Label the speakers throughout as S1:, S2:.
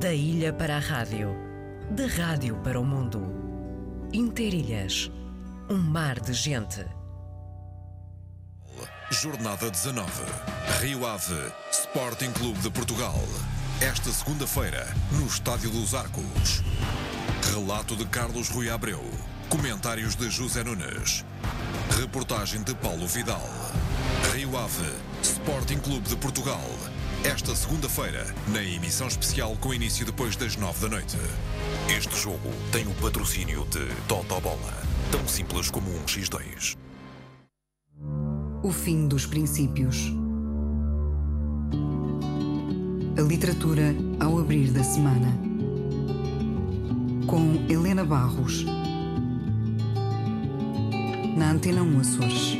S1: Da ilha para a rádio, da rádio para o mundo. Interilhas, um mar de gente.
S2: Jornada 19. Rio Ave, Sporting Clube de Portugal. Esta segunda-feira, no Estádio dos Arcos. Relato de Carlos Rui Abreu. Comentários de José Nunes. Reportagem de Paulo Vidal. Rio Ave, Sporting Clube de Portugal. Esta segunda-feira, na emissão especial com início depois das nove da noite. Este jogo tem o patrocínio de Totobola. Tão simples como um X2.
S3: O fim dos princípios. A literatura ao abrir da semana. Com Helena Barros. Na Antena 1 Açores.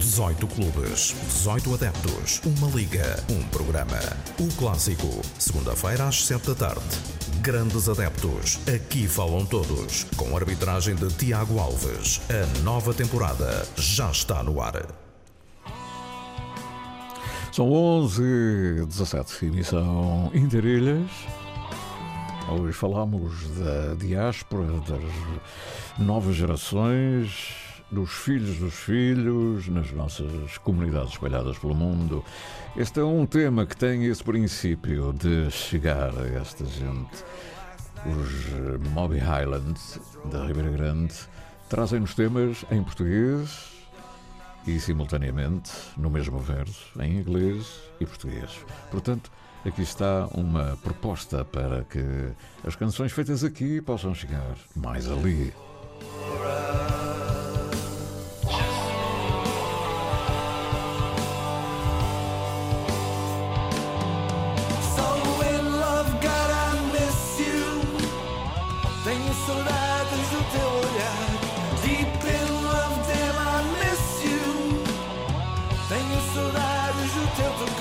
S4: 18 clubes, 18 adeptos, uma liga, um programa. O clássico, segunda-feira às 7 da tarde. Grandes adeptos, aqui falam todos, com arbitragem de Tiago Alves. A nova temporada já está no ar.
S5: São 11 17 emissão Interilhas. Hoje falamos da diáspora, das novas gerações, dos filhos dos filhos, nas nossas comunidades espalhadas pelo mundo. Este é um tema que tem esse princípio de chegar a esta gente. Os Moby Highlands da Ribeira Grande trazem-nos temas em português e, simultaneamente, no mesmo verso, em inglês e português. Portanto, aqui está uma proposta para que as canções feitas aqui possam chegar mais ali.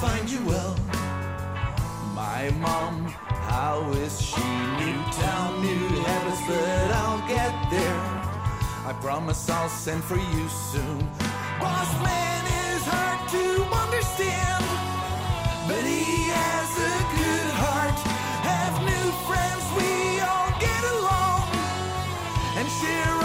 S6: find you well.
S7: My mom, how is
S6: she? Newtown, New Hampshire, I'll get there. I
S7: promise I'll
S6: send for you soon. Boss man is hard to understand, but he has a good heart. Have new friends, we all get along and share.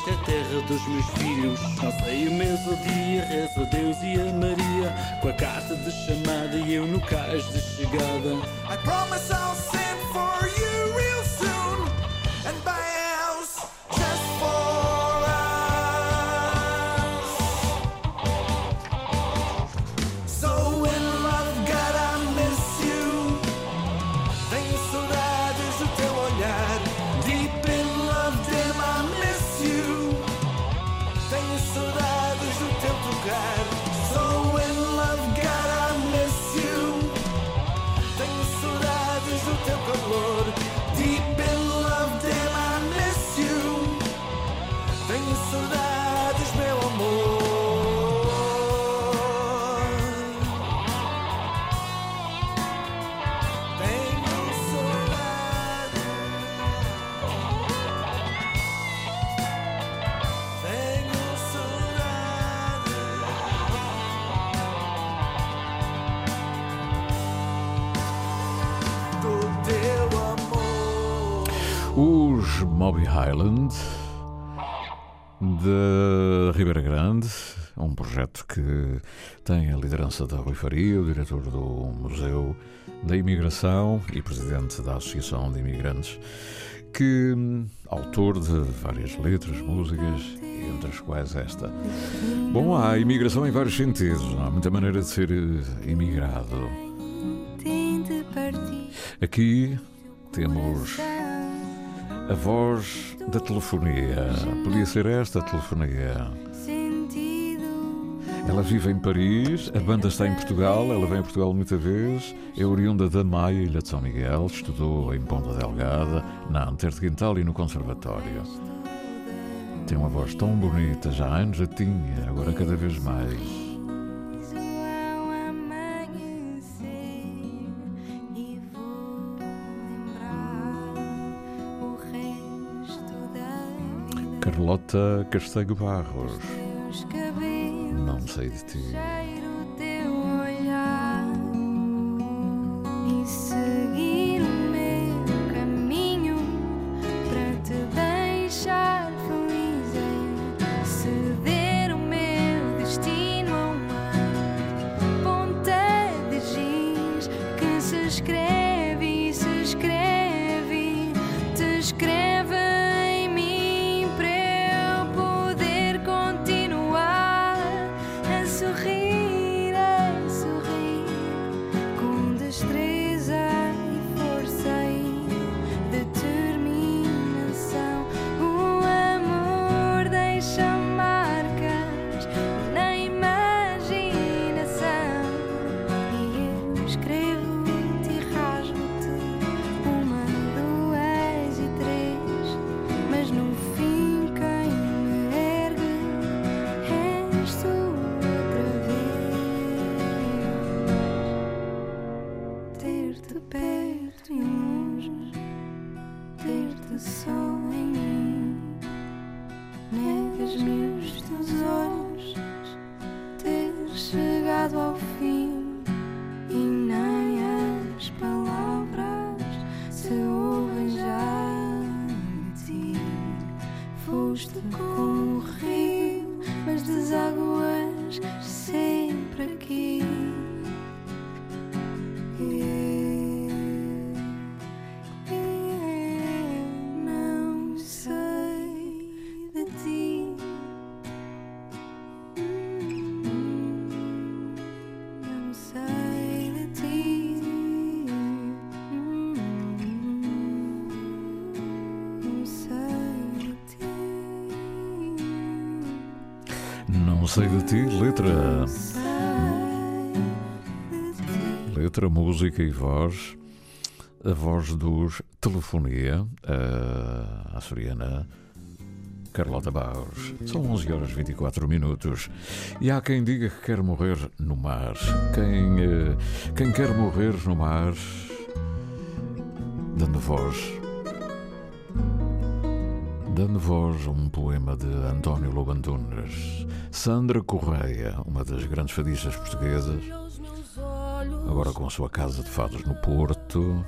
S8: Esta é a terra dos meus filhos. Não sei o ou dia, rezo a Deus e a Maria. Com a carta de chamada e eu no cais de chegada.
S6: I promise I'll send for you
S9: Moby Highland de Ribeira Grande, um projeto que tem a liderança da Rui Faria, o diretor do Museu da Imigração e presidente da Associação de Imigrantes, que autor de várias letras, músicas, entre as quais esta. Bom, há imigração em vários sentidos, há muita maneira de ser imigrado. Aqui temos a voz da telefonia. Podia ser esta a telefonia. Ela vive em Paris, a banda está em Portugal, ela vem a Portugal muita vez, é oriunda da Maia, Ilha de São Miguel, estudou em Ponta Delgada, na Anter de Quintal e no Conservatório. Tem uma voz tão bonita, já há anos já tinha, agora cada vez mais. Carlota Castanho Barros. Não sei de ti. Sei de ti, letra. Letra, música e voz. A voz dos Telefonia, a açoriana Carlota Barros. São 11 horas e 24 minutos. E há quem diga que quer morrer no mar. Quem, eh, quem quer morrer no mar, dando voz dando voz a um poema de António Lobantunes. Sandra Correia, uma das grandes fadistas portuguesas, agora com a sua casa de fados no Porto,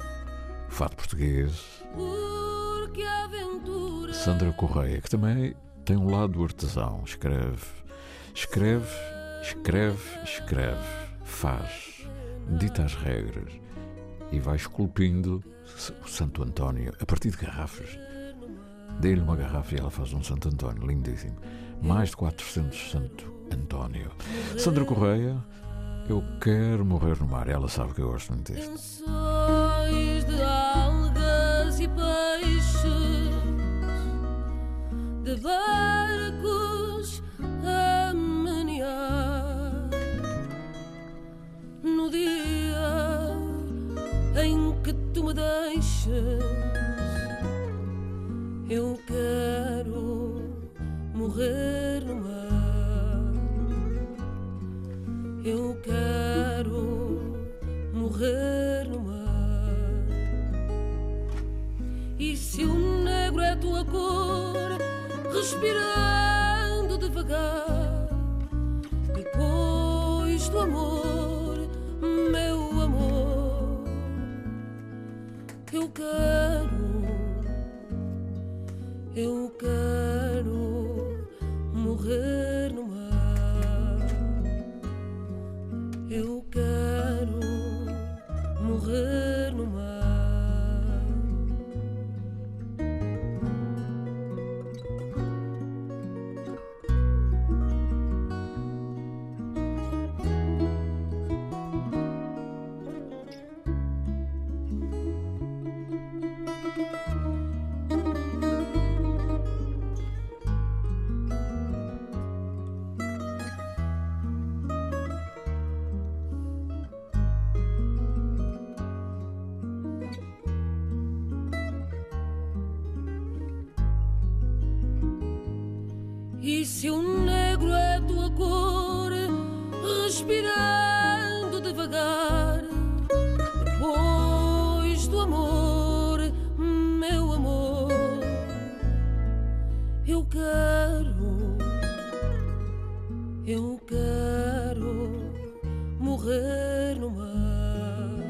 S9: fado português. Sandra Correia, que também tem um lado artesão, escreve, escreve, escreve, escreve, faz, dita as regras e vai esculpindo o Santo António a partir de garrafas Dê-lhe uma garrafa e ela faz um Santo António, lindíssimo. Mais de 400 Santo António. Sandra Correia, eu quero morrer no mar. Ela sabe que eu gosto muito disto.
S10: de algas e peixes, de barcos a menear. No dia em que tu me deixas eu quero morrer morrer no mar,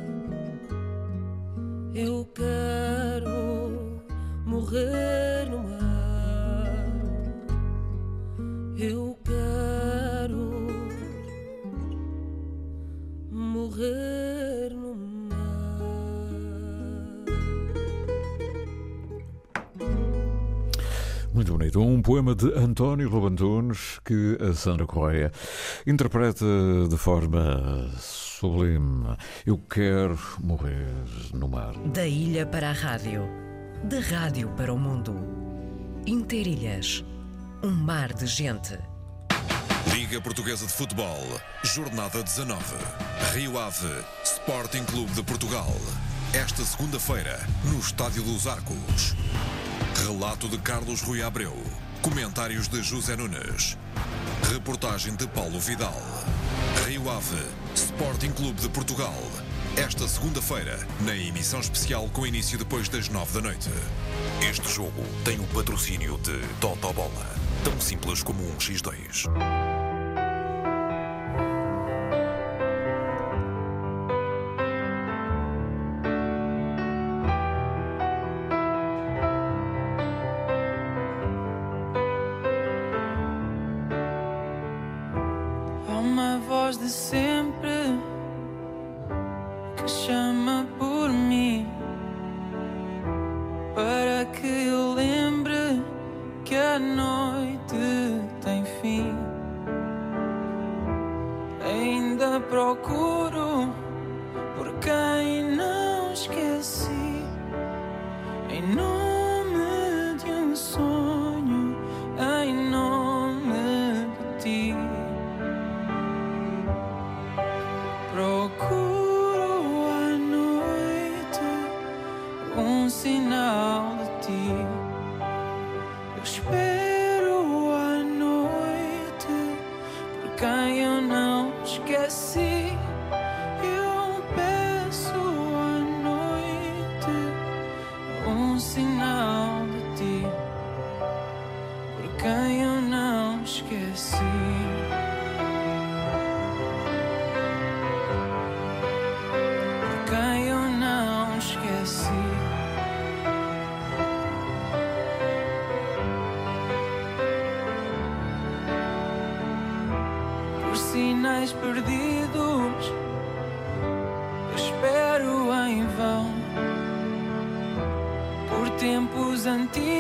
S10: eu quero morrer
S5: de António Lobantunes que a Sandra Correia interpreta de forma sublime. Eu quero morrer no mar.
S1: Da ilha para a rádio, da rádio para o mundo. Interilhas, um mar de gente.
S2: Liga Portuguesa de Futebol, Jornada 19. Rio Ave, Sporting Clube de Portugal. Esta segunda-feira, no Estádio dos Arcos. Relato de Carlos Rui Abreu. Comentários de José Nunes. Reportagem de Paulo Vidal. Rio Ave, Sporting Clube de Portugal. Esta segunda-feira, na emissão especial com início depois das nove da noite. Este jogo tem o patrocínio de Totobola. Tão simples como um X2.
S11: Para que eu lembre que a noite tem fim. Ainda procuro quem eu não esqueci. quem eu não esqueci. Por sinais perdidos, espero em vão. Por tempos antigos,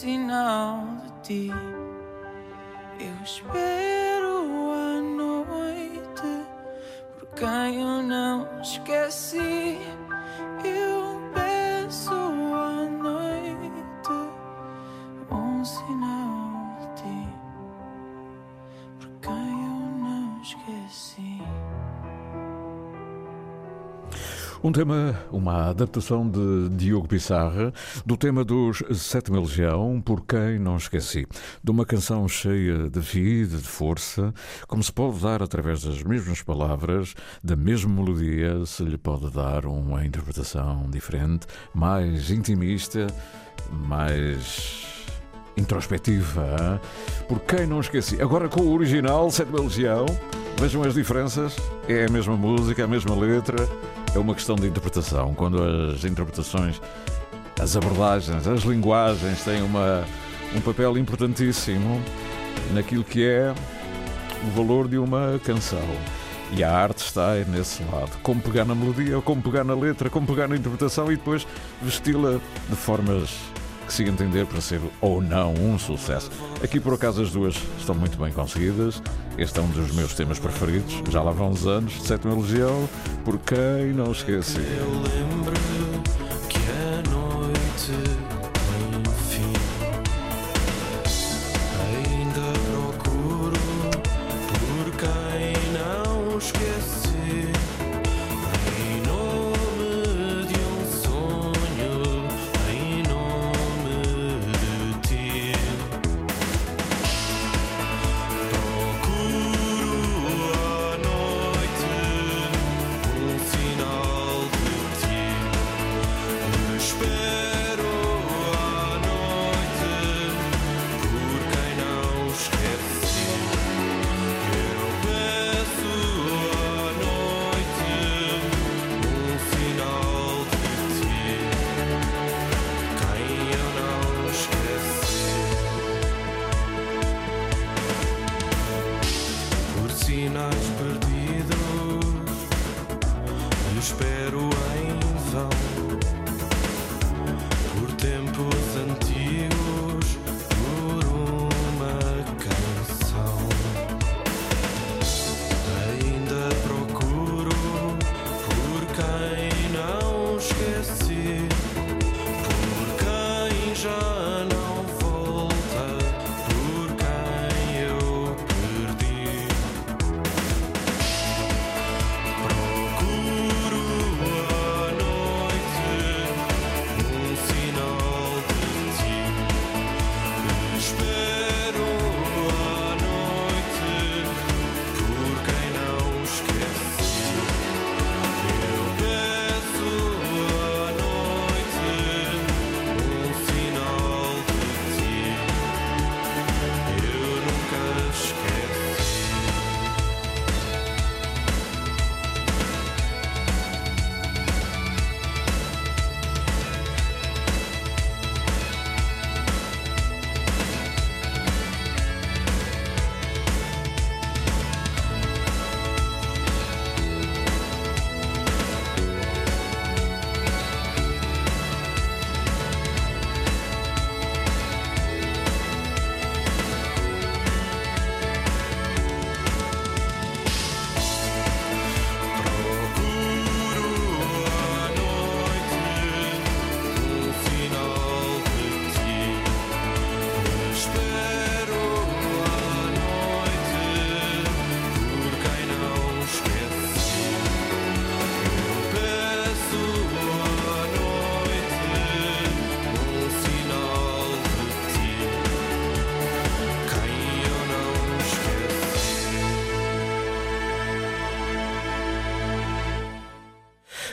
S11: sinal de ti. Eu espero a noite por quem eu não esqueci. Um
S5: tema, uma adaptação de Diogo Pissarra, do tema dos Sétima Legião, Por Quem Não Esqueci. De uma canção cheia de vida, de força, como se pode dar através das mesmas palavras, da mesma melodia, se lhe pode dar uma interpretação diferente, mais intimista, mais introspectiva. Por quem não esqueci? Agora com o original, Sétima Legião, vejam as diferenças. É a mesma música, a mesma letra. É uma questão de interpretação. Quando as interpretações, as abordagens, as linguagens têm uma, um papel importantíssimo naquilo que é o valor de uma canção. E a arte está nesse lado. Como pegar na melodia, como pegar na letra, como pegar na interpretação e depois vesti-la de formas que se entender para ser ou não um sucesso. Aqui por acaso as duas estão muito bem conseguidas. Este é um dos meus temas preferidos. Já lá vão uns anos, Sétima Legião, por quem não esqueci.
S6: Eu lembro Por sinais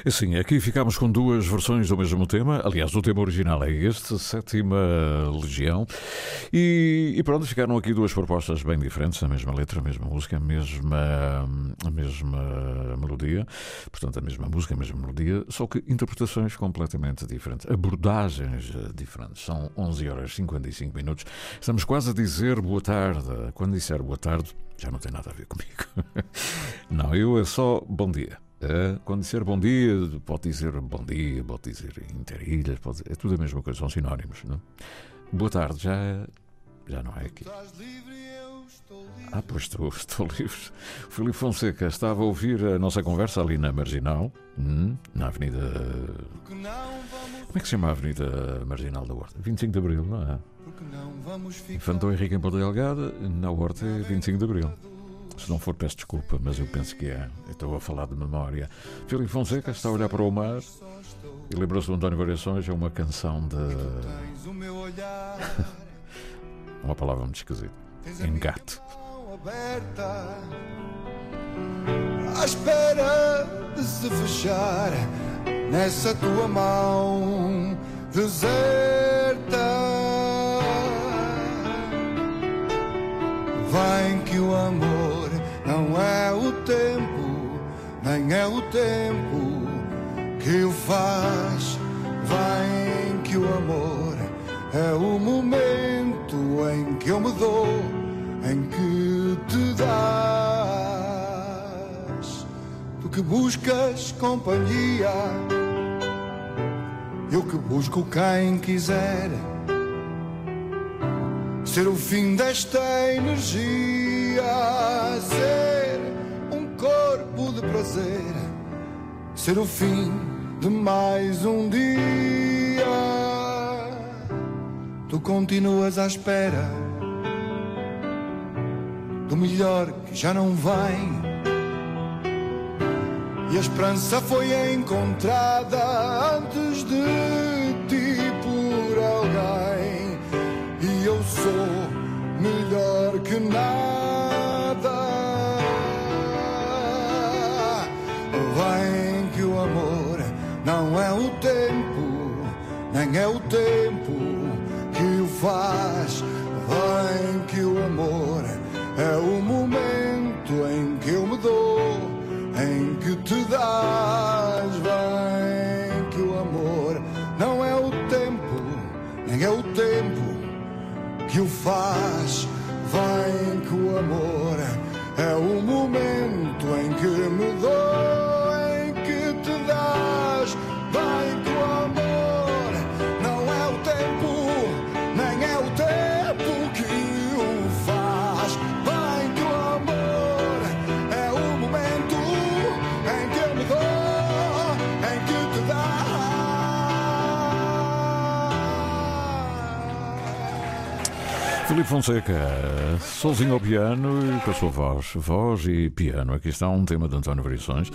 S5: Assim, aqui ficámos com duas versões do mesmo tema. Aliás, o tema original é este, Sétima Legião. E, e pronto, ficaram aqui duas propostas bem diferentes, a mesma letra, a mesma música, a mesma, a mesma melodia. Portanto, a mesma música, a mesma melodia, só que interpretações completamente diferentes, abordagens eh, diferentes. São 11 horas e 55 minutos. Estamos quase a dizer boa tarde. Quando disser boa tarde, já não tem nada a ver comigo. Não, eu é só bom dia. É, quando disser bom dia, pode dizer bom dia, pode dizer interilhas, pode dizer, é tudo a mesma coisa, são sinónimos. Não? Boa tarde, já, já não é aqui. Ah, pois estou, estou livre. O Filipe Fonseca estava a ouvir a nossa conversa ali na Marginal, hum, na Avenida. Como é que se chama a Avenida Marginal da Horta? 25 de Abril, não é? Infantou Henrique em Ponta Delgada, na Horta é 25 de Abril. Se não for, peço desculpa, mas eu penso que é. Estou a falar de memória. Filipe Fonseca está a olhar para o mar e lembrou-se do António Variações, é uma canção de. uma palavra muito esquisita. Engate.
S7: aberta à espera de se fechar nessa tua mão deserta. Vem que o amor tempo, nem é o tempo que o faz. Vem que o amor é o momento em que eu me dou em que te das. Tu que buscas companhia, eu que busco quem quiser. Ser o fim desta energia, ser o fim de mais um dia. Tu continuas à espera do melhor que já não vem. E a esperança foi encontrada antes de ti por alguém. E eu sou melhor que nada. Nem é o tempo que o faz. Vem que o amor é o momento em que eu me dou, em que te dás. Vem que o amor não é o tempo, nem é o tempo que o faz.
S5: Fonseca, sozinho ao piano e com a sua voz, voz e piano. Aqui está um tema de António Variações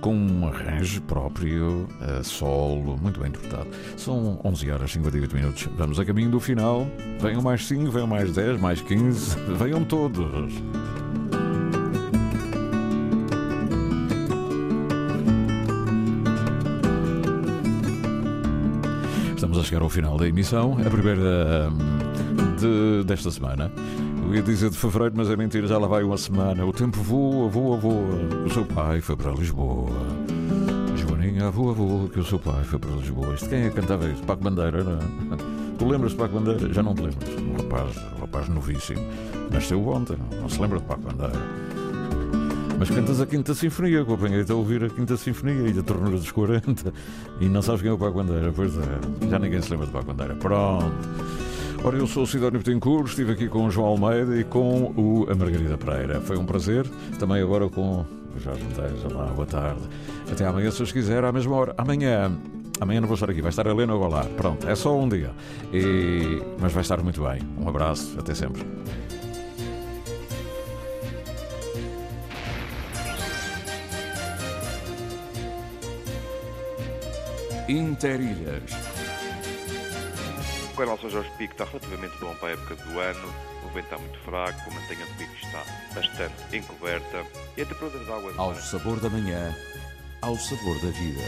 S5: com um arranjo próprio, a solo, muito bem interpretado. São 11 horas e 58 minutos. Vamos a caminho do final. Venham mais 5, venham mais 10, mais 15, venham todos. Estamos a chegar ao final da emissão, a primeira hum, de- desta semana. Eu ia dizer de fevereiro, mas é mentira, já lá vai uma semana. O tempo voa, voa, voa. O seu pai foi para Lisboa. Joaninha, voa, voa, que o seu pai foi para Lisboa. Isto quem é que cantava isso? Paco Bandeira, não é? Tu lembras de Paco Bandeira? Já não te lembras. Um rapaz, um rapaz novíssimo. Nasceu ontem, não se lembra de Paco Bandeira. Mas cantas a Quinta Sinfonia, que eu apanhei-te a ouvir a Quinta Sinfonia e da Ternura dos 40 e não sabes quem é o Paco Bandeira. Pois é, já ninguém se lembra de Paco Bandeira. Pronto. Ora, eu sou o Sidónio Betancourt, estive aqui com o João Almeida e com o, a Margarida Pereira. Foi um prazer. Também agora com o Jorge Medeiros. Olá, boa tarde. Até amanhã, se os quiser, à mesma hora. Amanhã. Amanhã não vou estar aqui, vai estar a Helena Golar. Pronto, é só um dia. E... Mas vai estar muito bem. Um abraço, até sempre.
S12: Interilhas.
S13: O canal São Jorge Pico está relativamente bom para a época do ano, o vento está muito fraco, a mantenha do pico está bastante encoberta e a temperatura da água...
S12: Ao sabor da manhã, ao sabor da vida.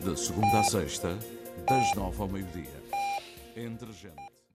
S12: De segunda a sexta, das nove ao meio-dia. Entre gente.